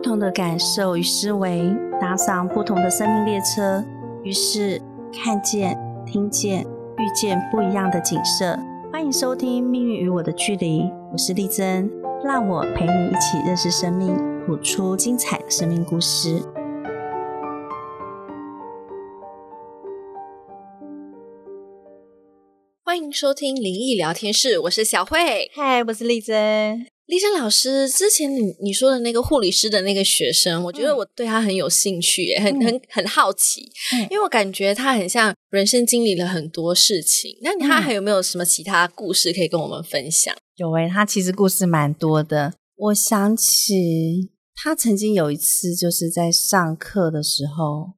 不同的感受与思维，搭上不同的生命列车，于是看见、听见、遇见不一样的景色。欢迎收听《命运与我的距离》，我是丽珍，让我陪你一起认识生命，谱出精彩的生命故事。欢迎收听灵异聊天室，我是小慧。嗨，我是丽珍。丽珍老师，之前你你说的那个护理师的那个学生，我觉得我对他很有兴趣，也，很很很好奇，因为我感觉他很像人生经历了很多事情。那他还有没有什么其他故事可以跟我们分享？有诶，他其实故事蛮多的。我想起他曾经有一次就是在上课的时候，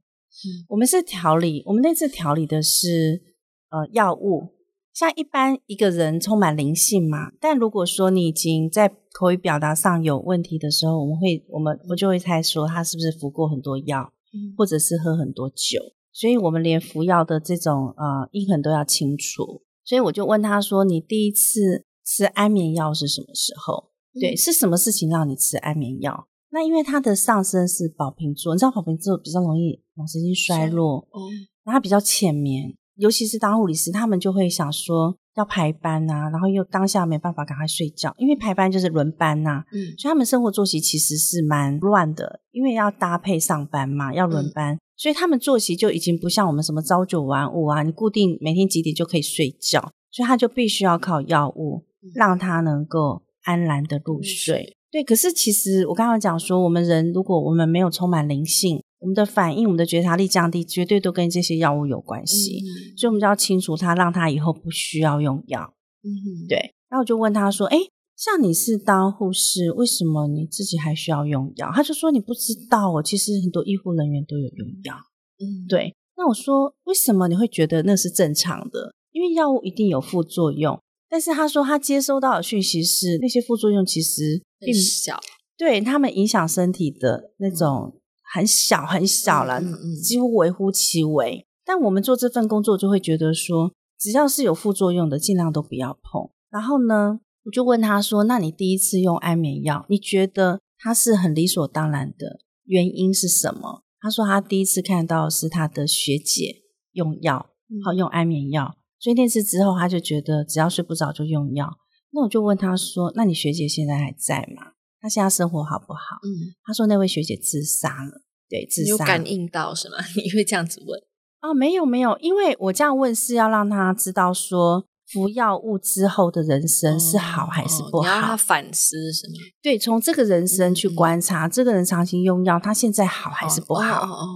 我们是调理，我们那次调理的是呃药物。像一般一个人充满灵性嘛，但如果说你已经在口语表达上有问题的时候，我们会我们我就会猜说他是不是服过很多药，或者是喝很多酒，所以我们连服药的这种呃印痕都要清楚。所以我就问他说：“你第一次吃安眠药是什么时候？对，是什么事情让你吃安眠药？那因为他的上身是宝瓶座，你知道宝瓶座比较容易脑神经衰弱，哦，然后比较浅眠。”尤其是当护理师，他们就会想说要排班呐，然后又当下没办法赶快睡觉，因为排班就是轮班呐，嗯，所以他们生活作息其实是蛮乱的，因为要搭配上班嘛，要轮班，所以他们作息就已经不像我们什么朝九晚五啊，你固定每天几点就可以睡觉，所以他就必须要靠药物让他能够安然的入睡。对，可是其实我刚刚讲说，我们人如果我们没有充满灵性。我们的反应，我们的觉察力降低，绝对都跟这些药物有关系。所以，我们就要清除它，让它以后不需要用药。嗯，对。然后我就问他说：“哎，像你是当护士，为什么你自己还需要用药？”他就说：“你不知道哦，其实很多医护人员都有用药。”嗯，对。那我说：“为什么你会觉得那是正常的？因为药物一定有副作用。”但是他说他接收到的讯息是那些副作用其实并小，对他们影响身体的那种。很小很小了，几乎微乎其微。但我们做这份工作就会觉得说，只要是有副作用的，尽量都不要碰。然后呢，我就问他说：“那你第一次用安眠药，你觉得它是很理所当然的原因是什么？”他说他第一次看到是他的学姐用药，好用安眠药，所以那次之后他就觉得只要睡不着就用药。那我就问他说：“那你学姐现在还在吗？”他现在生活好不好？嗯，他说那位学姐自杀了，对，自杀。有感应到是吗？你会这样子问？哦，没有没有，因为我这样问是要让他知道说服药物之后的人生是好还是不好，让他反思是吗？对，从这个人生去观察，这个人长期用药，他现在好还是不好？哦哦。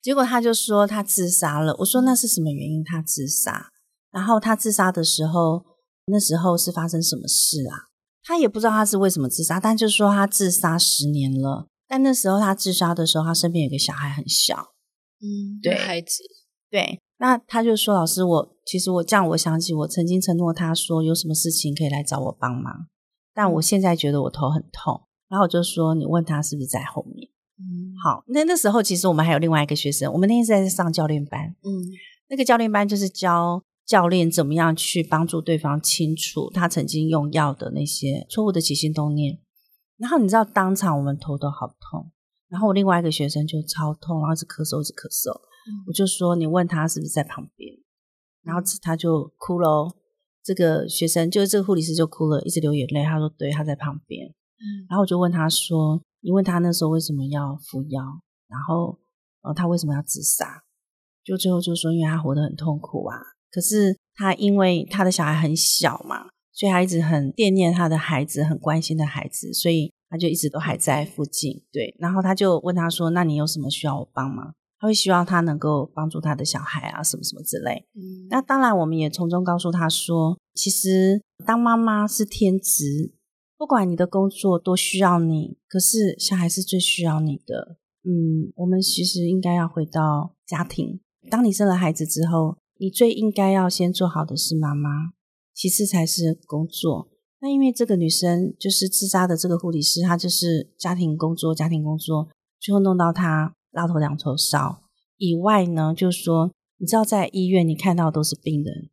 结果他就说他自杀了。我说那是什么原因？他自杀？然后他自杀的时候，那时候是发生什么事啊？他也不知道他是为什么自杀，但就是说他自杀十年了。但那时候他自杀的时候，他身边有个小孩很小，嗯，对，孩子，对。那他就说：“老师，我其实我这样，我想起我曾经承诺他说，有什么事情可以来找我帮忙。但我现在觉得我头很痛。然后我就说，你问他是不是在后面？嗯，好。那那时候其实我们还有另外一个学生，我们那天是在上教练班，嗯，那个教练班就是教。教练怎么样去帮助对方清楚他曾经用药的那些错误的起心动念？然后你知道，当场我们头都好痛，然后我另外一个学生就超痛，然后一直咳嗽，一直咳嗽。我就说：“你问他是不是在旁边？”然后他就哭了。这个学生就是这个护理师就哭了，一直流眼泪。他说：“对，他在旁边。”然后我就问他说：“你问他那时候为什么要服药？然后呃，他为什么要自杀？”就最后就说：“因为他活得很痛苦啊。”可是他因为他的小孩很小嘛，所以他一直很惦念他的孩子，很关心的孩子，所以他就一直都还在附近。对，然后他就问他说：“那你有什么需要我帮忙？”他会希望他能够帮助他的小孩啊，什么什么之类。嗯，那当然，我们也从中告诉他说：“其实当妈妈是天职，不管你的工作多需要你，可是小孩是最需要你的。”嗯，我们其实应该要回到家庭。当你生了孩子之后。你最应该要先做好的是妈妈，其次才是工作。那因为这个女生就是自杀的这个护理师，她就是家庭工作，家庭工作，最后弄到她拉头两头烧。以外呢，就是说，你知道在医院你看到都是病人，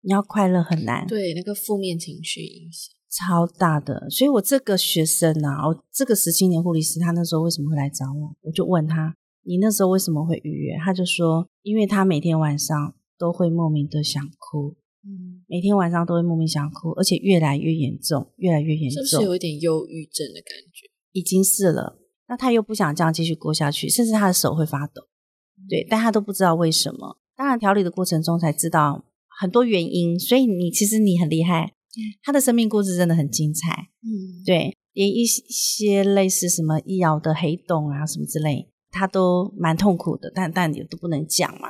你要快乐很难。对，那个负面情绪影响超大的。所以我这个学生啊，我这个十七年护理师，他那时候为什么会来找我？我就问他，你那时候为什么会预约？他就说，因为他每天晚上都会莫名的想哭，嗯，每天晚上都会莫名想哭，而且越来越严重，越来越严重，是不是有一点忧郁症的感觉？已经是了。那他又不想这样继续过下去，甚至他的手会发抖，对，但他都不知道为什么。当然调理的过程中才知道很多原因，所以你其实你很厉害，他的生命故事真的很精彩，嗯，对，连一些类似什么医疗的黑洞啊什么之类，他都蛮痛苦的，但但也都不能讲嘛，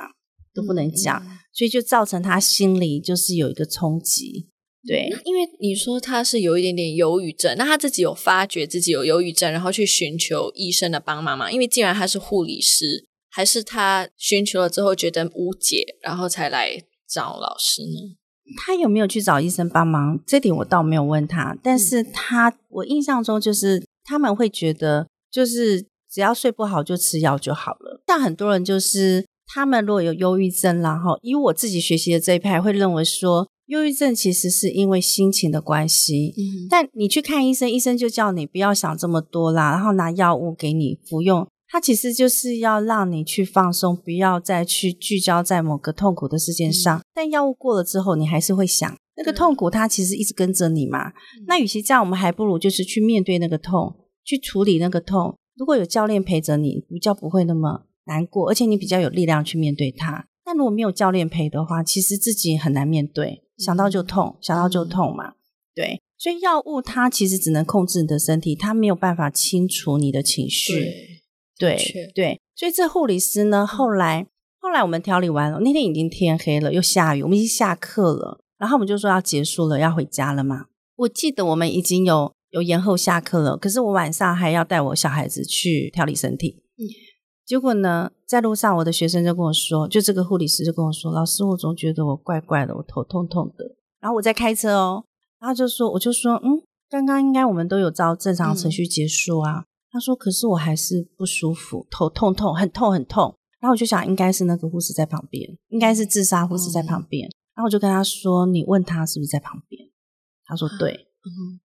都不能讲，所以就造成他心里就是有一个冲击。对，因为你说他是有一点点忧郁症，那他自己有发觉自己有忧郁症，然后去寻求医生的帮忙吗？因为既然他是护理师，还是他寻求了之后觉得无解，然后才来找老师呢？他有没有去找医生帮忙？这点我倒没有问他，但是他我印象中就是他们会觉得，就是只要睡不好就吃药就好了。但很多人就是他们如果有忧郁症，然后以我自己学习的这一派会认为说。忧郁症其实是因为心情的关系，但你去看医生，医生就叫你不要想这么多啦，然后拿药物给你服用，它其实就是要让你去放松，不要再去聚焦在某个痛苦的事件上。但药物过了之后，你还是会想那个痛苦，它其实一直跟着你嘛。那与其这样，我们还不如就是去面对那个痛，去处理那个痛。如果有教练陪着你，比较不会那么难过，而且你比较有力量去面对它。但如果没有教练陪的话，其实自己很难面对。想到就痛，想到就痛嘛，对，所以药物它其实只能控制你的身体，它没有办法清除你的情绪，对对，所以这护理师呢，后来后来我们调理完了，那天已经天黑了，又下雨，我们已经下课了，然后我们就说要结束了，要回家了嘛。我记得我们已经有有延后下课了，可是我晚上还要带我小孩子去调理身体，嗯，结果呢？在路上，我的学生就跟我说，就这个护理师就跟我说：“老师，我总觉得我怪怪的，我头痛痛的。”然后我在开车哦，然后就说：“我就说，嗯，刚刚应该我们都有照正常程序结束啊。”他说：“可是我还是不舒服，头痛痛，很痛很痛。”然后我就想，应该是那个护士在旁边，应该是自杀护士在旁边。然后我就跟他说：“你问他是不是在旁边？”他说：“对，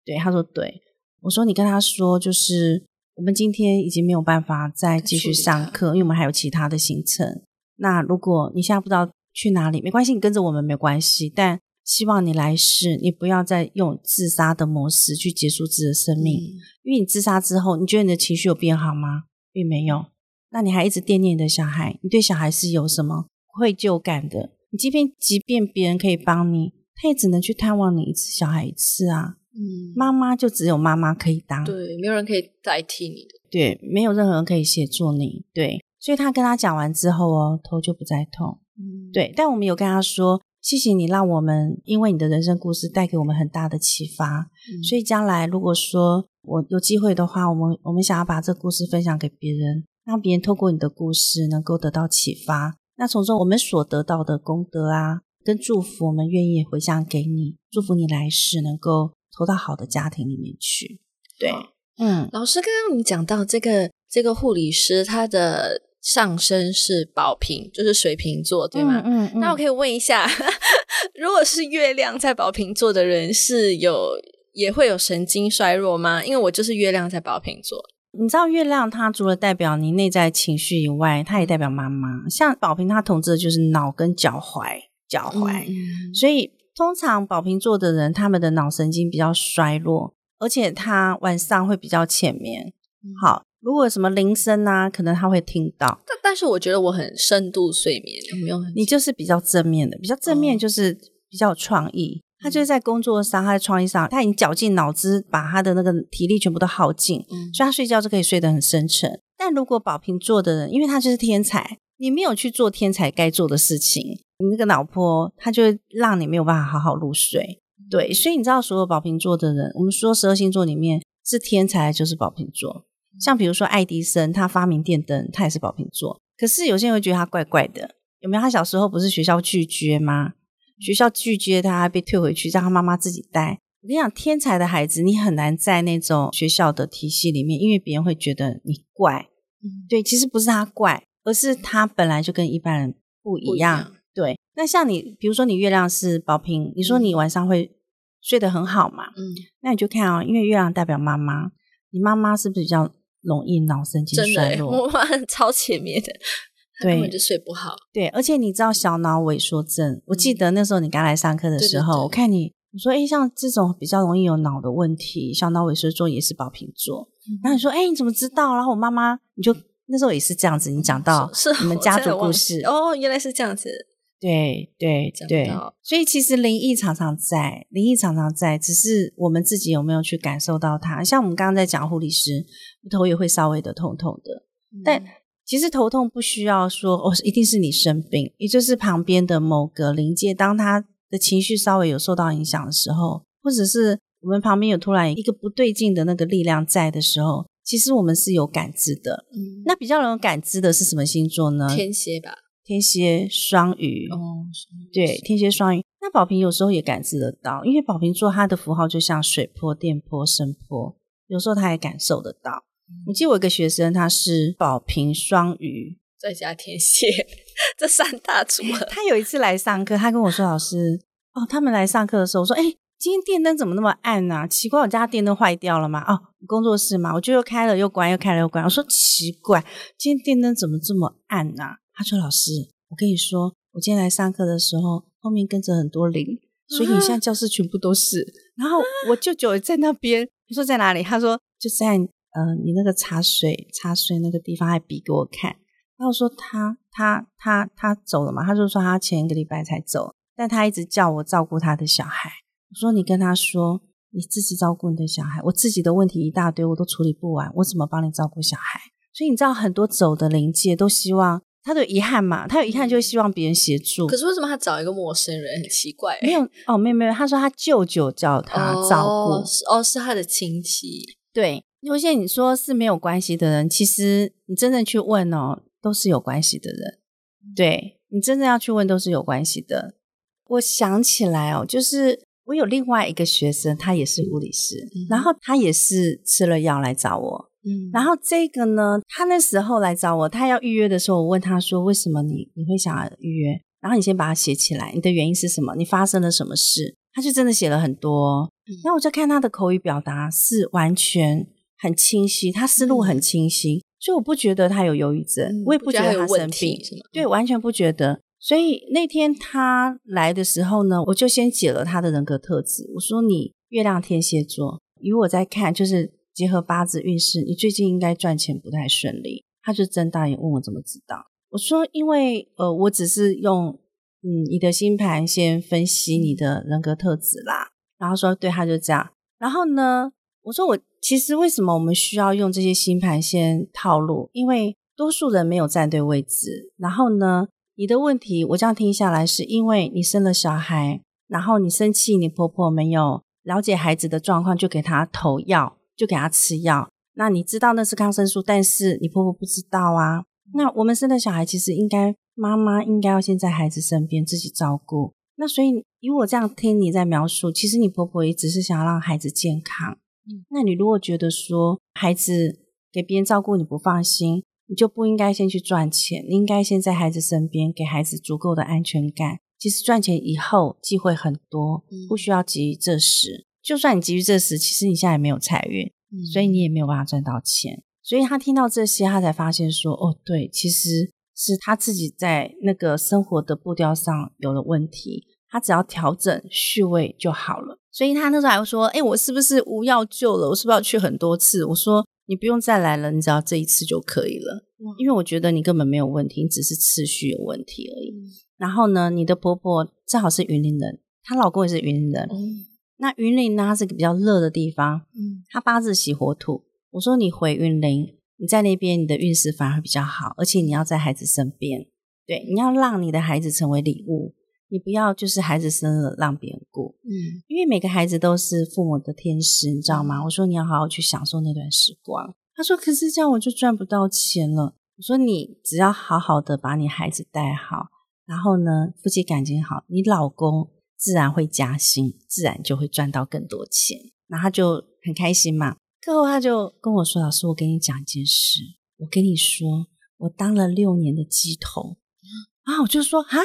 对。”他说：“对。”我说：“你跟他说，就是。”我们今天已经没有办法再继续上课，因为我们还有其他的行程。那如果你现在不知道去哪里，没关系，你跟着我们没关系。但希望你来世，你不要再用自杀的模式去结束自己的生命，因为你自杀之后，你觉得你的情绪有变好吗？并没有。那你还一直惦念你的小孩，你对小孩是有什么愧疚感的？你即便即便别人可以帮你，他也只能去探望你一次小孩一次啊。嗯，妈妈就只有妈妈可以当，对，没有人可以代替你的，对，没有任何人可以协助你，对，所以他跟他讲完之后哦，头就不再痛，嗯，对，但我们有跟他说，谢谢你让我们因为你的人生故事带给我们很大的启发，所以将来如果说我有机会的话，我们我们想要把这故事分享给别人，让别人透过你的故事能够得到启发，那从中我们所得到的功德啊，跟祝福，我们愿意回向给你，祝福你来世能够。投到好的家庭里面去，对，嗯，老师刚刚你讲到这个这个护理师，他的上身是宝瓶，就是水瓶座，对吗？嗯，那我可以问一下，如果是月亮在宝瓶座的人，是有也会有神经衰弱吗？因为我就是月亮在宝瓶座，你知道月亮它除了代表你内在情绪以外，它也代表妈妈。像宝瓶，它统治的就是脑跟脚踝，脚踝，所以。通常宝瓶座的人，他们的脑神经比较衰弱，而且他晚上会比较浅眠。好，如果什么铃声啊，可能他会听到。但但是我觉得我很深度睡眠，有没有？你就是比较正面的，比较正面就是比较有创意。他就是在工作上，他在创意上，他已经绞尽脑汁，把他的那个体力全部都耗尽，所以他睡觉就可以睡得很深沉。但如果宝瓶座的人，因为他就是天才，你没有去做天才该做的事情。你那个老婆她就会让你没有办法好好入睡。对，所以你知道，所有宝瓶座的人，我们说十二星座里面是天才就是宝瓶座。像比如说爱迪生，他发明电灯，他也是宝瓶座。可是有些人会觉得他怪怪的，有没有？他小时候不是学校拒绝吗？学校拒绝他，被退回去，让他妈妈自己带。我跟你讲，天才的孩子，你很难在那种学校的体系里面，因为别人会觉得你怪。对，其实不是他怪，而是他本来就跟一般人不一样。对，那像你，比如说你月亮是宝瓶，你说你晚上会睡得很好嘛。嗯，那你就看哦，因为月亮代表妈妈，你妈妈是不是比较容易脑神经衰弱？我妈超前面的，根本就睡不好。对，而且你知道小脑萎缩症？我记得那时候你刚来上课的时候，我看你，你说哎，像这种比较容易有脑的问题，小脑萎缩症也是宝瓶座。然后你说哎，你怎么知道？然后我妈妈，你就那时候也是这样子，你讲到你们家族故事哦，原来是这样子。对对对，所以其实灵异常常在，灵异常常在，只是我们自己有没有去感受到它。像我们刚刚在讲护理师，头也会稍微的痛痛的，但其实头痛不需要说哦，一定是你生病，也就是旁边的某个灵界，当他的情绪稍微有受到影响的时候，或者是我们旁边有突然一个不对劲的那个力量在的时候，其实我们是有感知的。嗯，那比较能感知的是什么星座呢？天蝎吧。天蝎、双鱼，哦，对，天蝎、双鱼。那宝瓶有时候也感知得到，因为宝瓶座它的符号就像水波、电波、声波，有时候他也感受得到。我记得我一个学生，他是宝瓶、双鱼，再加天蝎，这三大组合。他有一次来上课，他跟我说：“老师，哦，他们来上课的时候，我说，哎，今天电灯怎么那么暗呢？奇怪，我家电灯坏掉了吗？哦，工作室嘛，我就又开了又关，又开了又关。我说奇怪，今天电灯怎么这么暗呢？”他说：“老师，我跟你说，我今天来上课的时候，后面跟着很多灵，所以你现在教室全部都是。然后我舅舅在那边，他说在哪里？他说就在呃你那个茶水茶水那个地方，还比给我看。然后说他他他他走了嘛？他就说他前一个礼拜才走，但他一直叫我照顾他的小孩。我说你跟他说，你自己照顾你的小孩，我自己的问题一大堆，我都处理不完，我怎么帮你照顾小孩？所以你知道，很多走的灵界都希望。”他的遗憾嘛，他有遗憾就会希望别人协助。可是为什么他找一个陌生人很奇怪？没有哦，没有没有。他说他舅舅叫他照顾，哦，是他的亲戚。对，有些你说是没有关系的人，其实你真正去问哦，都是有关系的人。对你真正要去问，都是有关系的。我想起来哦，就是我有另外一个学生，他也是物理师，然后他也是吃了药来找我。嗯，然后这个呢，他那时候来找我，他要预约的时候，我问他说：“为什么你你会想要预约？”然后你先把它写起来，你的原因是什么？你发生了什么事？他就真的写了很多。然后我就看他的口语表达是完全很清晰，他思路很清晰，所以我不觉得他有忧郁症，我也不觉得他生病，对，完全不觉得。所以那天他来的时候呢，我就先解了他的人格特质。我说：“你月亮天蝎座，以我在看，就是。”结合八字运势，你最近应该赚钱不太顺利。他就睁大眼问我怎么知道？我说因为呃，我只是用嗯你的星盘先分析你的人格特质啦。然后说对，他就这样。然后呢，我说我其实为什么我们需要用这些星盘先套路？因为多数人没有站对位置。然后呢，你的问题我这样听下来，是因为你生了小孩，然后你生气，你婆婆没有了解孩子的状况，就给他投药。就给他吃药，那你知道那是抗生素，但是你婆婆不知道啊。那我们生的小孩其实应该妈妈应该要先在孩子身边自己照顾。那所以以我这样听你在描述，其实你婆婆也只是想要让孩子健康。嗯，那你如果觉得说孩子给别人照顾你不放心，你就不应该先去赚钱，你应该先在孩子身边给孩子足够的安全感。其实赚钱以后机会很多，不需要急于这时。就算你急于这时，其实你现在也没有财运，所以你也没有办法赚到钱。所以他听到这些，他才发现说：“哦，对，其实是他自己在那个生活的步调上有了问题。他只要调整序位就好了。”所以他那时候还会说：“哎，我是不是无药救了？我是不是要去很多次？”我说：“你不用再来了，你只要这一次就可以了。因为我觉得你根本没有问题，你只是次序有问题而已。然后呢，你的婆婆正好是云林人，她老公也是云林人。”那云林呢？它是个比较热的地方。嗯，它八字喜火土。我说你回云林，你在那边，你的运势反而比较好，而且你要在孩子身边。对，你要让你的孩子成为礼物，你不要就是孩子生了让别人过。嗯，因为每个孩子都是父母的天使，你知道吗？我说你要好好去享受那段时光。他说：“可是这样我就赚不到钱了。”我说：“你只要好好的把你孩子带好，然后呢，夫妻感情好，你老公。”自然会加薪，自然就会赚到更多钱，然后他就很开心嘛。课后他就跟我说：“老师，我跟你讲一件事，我跟你说，我当了六年的鸡头。”啊，我就说：“啊，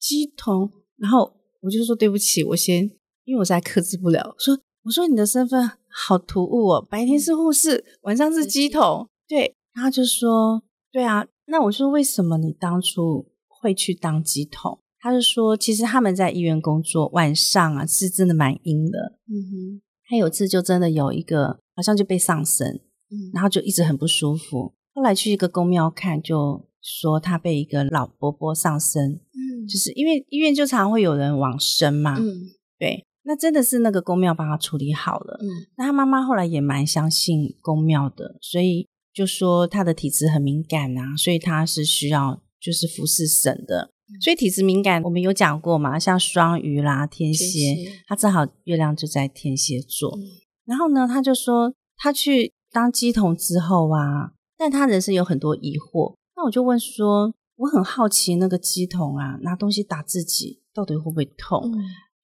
鸡童。”然后我就说：“对不起，我先，因因为我实在克制不了，说我说你的身份好突兀哦，白天是护士，晚上是鸡桶，对，然后就说对啊，那我说为什么你当初会去当鸡桶？他就说其实他们在医院工作，晚上啊是真的蛮阴的，嗯哼，他有次就真的有一个好像就被上身，嗯，然后就一直很不舒服，后来去一个公庙看，就说他被一个老伯伯上身，嗯，就是因为医院就常会有人往生嘛，嗯，对。那真的是那个公庙帮他处理好了。嗯，那他妈妈后来也蛮相信公庙的，所以就说他的体质很敏感啊，所以他是需要就是服侍神的。所以体质敏感，我们有讲过嘛，像双鱼啦、天蝎，他正好月亮就在天蝎座。然后呢，他就说他去当鸡童之后啊，但他人生有很多疑惑。那我就问说，我很好奇那个鸡桶啊，拿东西打自己到底会不会痛？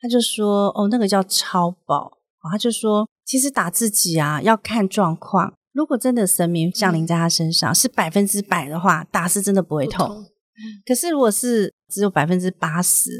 他就说：“哦，那个叫超宝。”他就说：“其实打自己啊，要看状况。如果真的神明降临在他身上是百分之百的话，打是真的不会痛。可是如果是只有百分之八十，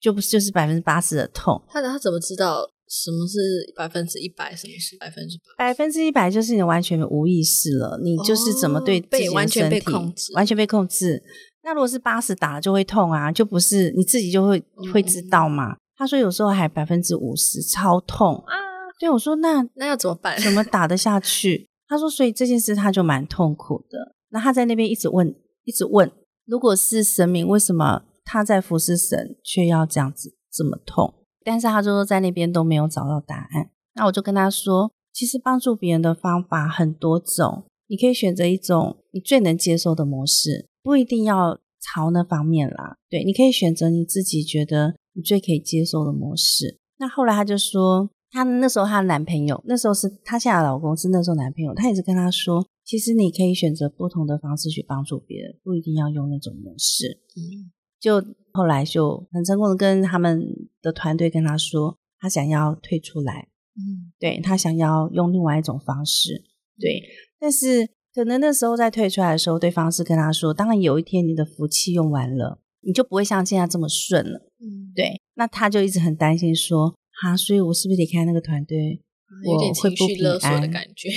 就不就是百分之八十的痛。他他怎么知道什么是百分之一百，什么是百分之百？百分之一百就是你完全无意识了，你就是怎么对自己完全被控制，完全被控制。那如果是八十打了就会痛啊，就不是你自己就会会知道嘛。”他说有时候还百分之五十超痛啊！对我说那那要怎么办？怎么打得下去？他说所以这件事他就蛮痛苦的。那他在那边一直问，一直问，如果是神明，为什么他在服侍神却要这样子这么痛？但是他就说在那边都没有找到答案。那我就跟他说，其实帮助别人的方法很多种，你可以选择一种你最能接受的模式，不一定要朝那方面啦。对，你可以选择你自己觉得。你最可以接受的模式。那后来他就说，他那时候他的男朋友，那时候是他现在的老公，是那时候男朋友，他也是跟他说，其实你可以选择不同的方式去帮助别人，不一定要用那种模式。嗯，就后来就很成功的跟他们的团队跟他说，他想要退出来。嗯，对他想要用另外一种方式。对，但是可能那时候在退出来的时候，对方是跟他说，当然有一天你的福气用完了。你就不会像现在这么顺了，嗯，对。那他就一直很担心说，哈，所以我是不是离开那个团队，我会不平安的感觉，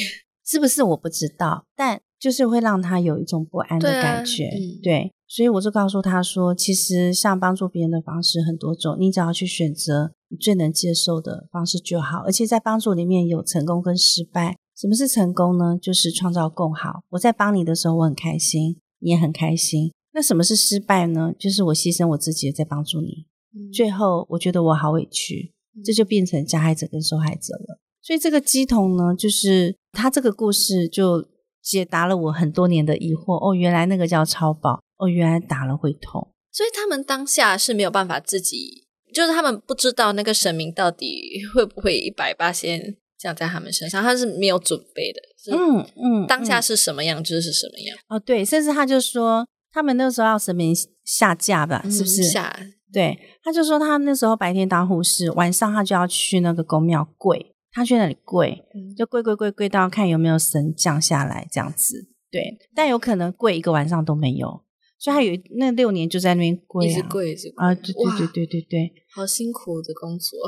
是不是？我不知道，但就是会让他有一种不安的感觉，对。所以我就告诉他说，其实像帮助别人的方式很多种，你只要去选择你最能接受的方式就好。而且在帮助里面有成功跟失败，什么是成功呢？就是创造更好。我在帮你的时候，我很开心，你也很开心。那什么是失败呢？就是我牺牲我自己在帮助你，最后我觉得我好委屈，这就变成加害者跟受害者了。所以这个鸡童呢，就是他这个故事就解答了我很多年的疑惑。哦，原来那个叫超宝，哦，原来打了会痛。所以他们当下是没有办法自己，就是他们不知道那个神明到底会不会一百八先降在他们身上，他是没有准备的。嗯嗯，当下是什么样就是什么样。哦，对，甚至他就说。他们那时候要神明下架吧，是不是？下对，他就说他那时候白天当护士，晚上他就要去那个公庙跪，他去那里跪，就跪跪跪跪到看有没有神降下来这样子。对，但有可能跪一个晚上都没有，所以他有那六年就在那边跪，一直跪，一直跪啊！对对对对对对，好辛苦的工作，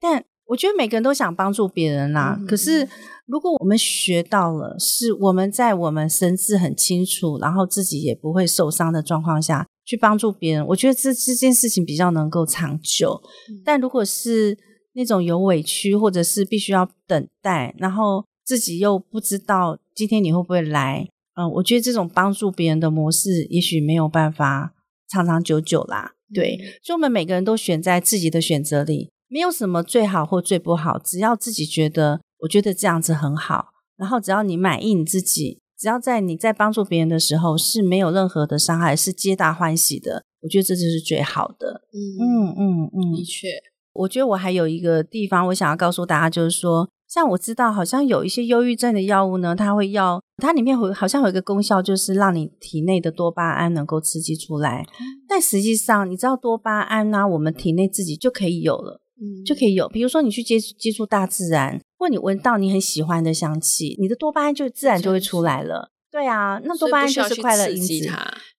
但。我觉得每个人都想帮助别人啦，可是如果我们学到了，是我们在我们神智很清楚，然后自己也不会受伤的状况下去帮助别人，我觉得这这件事情比较能够长久。但如果是那种有委屈，或者是必须要等待，然后自己又不知道今天你会不会来，嗯，我觉得这种帮助别人的模式，也许没有办法长长久久啦。对，所以我们每个人都选在自己的选择里。没有什么最好或最不好，只要自己觉得，我觉得这样子很好。然后只要你满意你自己，只要在你在帮助别人的时候是没有任何的伤害，是皆大欢喜的，我觉得这就是最好的。嗯嗯嗯嗯，的确，我觉得我还有一个地方我想要告诉大家，就是说，像我知道好像有一些忧郁症的药物呢，它会要它里面会好像有一个功效，就是让你体内的多巴胺能够刺激出来。但实际上，你知道多巴胺呢，我们体内自己就可以有了。就可以有，比如说你去接接触大自然，或你闻到你很喜欢的香气，你的多巴胺就自然就会出来了。对啊，那多巴胺就是快乐因子。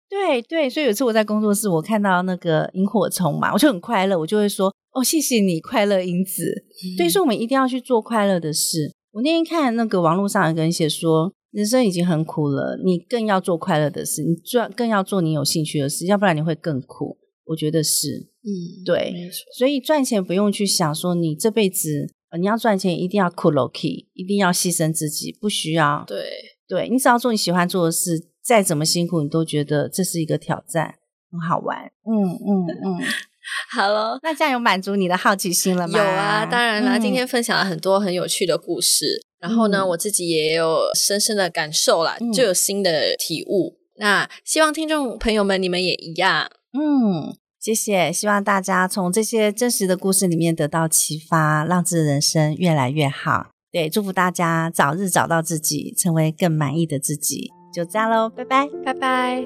对对，所以有一次我在工作室，我看到那个萤火虫嘛，我就很快乐，我就会说：“哦，谢谢你，快乐因子。”所以说，我们一定要去做快乐的事。我那天看那个网络上有个人写说，人生已经很苦了，你更要做快乐的事，你做更要做你有兴趣的事，要不然你会更苦。我觉得是，嗯，对，没错，所以赚钱不用去想说你这辈子呃你要赚钱一定要苦 o k 一定要牺牲自己，不需要。对，对你只要做你喜欢做的事，再怎么辛苦，你都觉得这是一个挑战，很好玩。嗯嗯嗯，好了。那这样有满足你的好奇心了吗？有啊，当然啦，嗯今天分享了很多很有趣的故事，然后呢，嗯我自己也有深深的感受啦，嗯就有新的体悟。那希望听众朋友们你们也一样。嗯，谢谢，希望大家从这些真实的故事里面得到启发，让自己的人生越来越好。对，祝福大家早日找到自己，成为更满意的自己。就这样喽，拜拜。拜拜。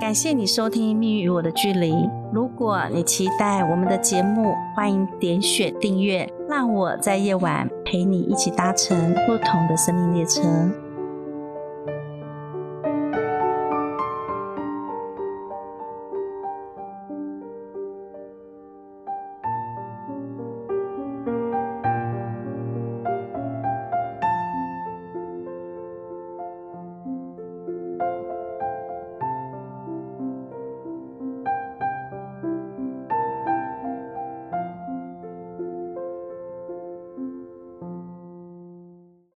感谢你收听《命运与我的距离》。如果你期待我们的节目，欢迎点选订阅，让我在夜晚陪你一起搭乘不同的生命列车。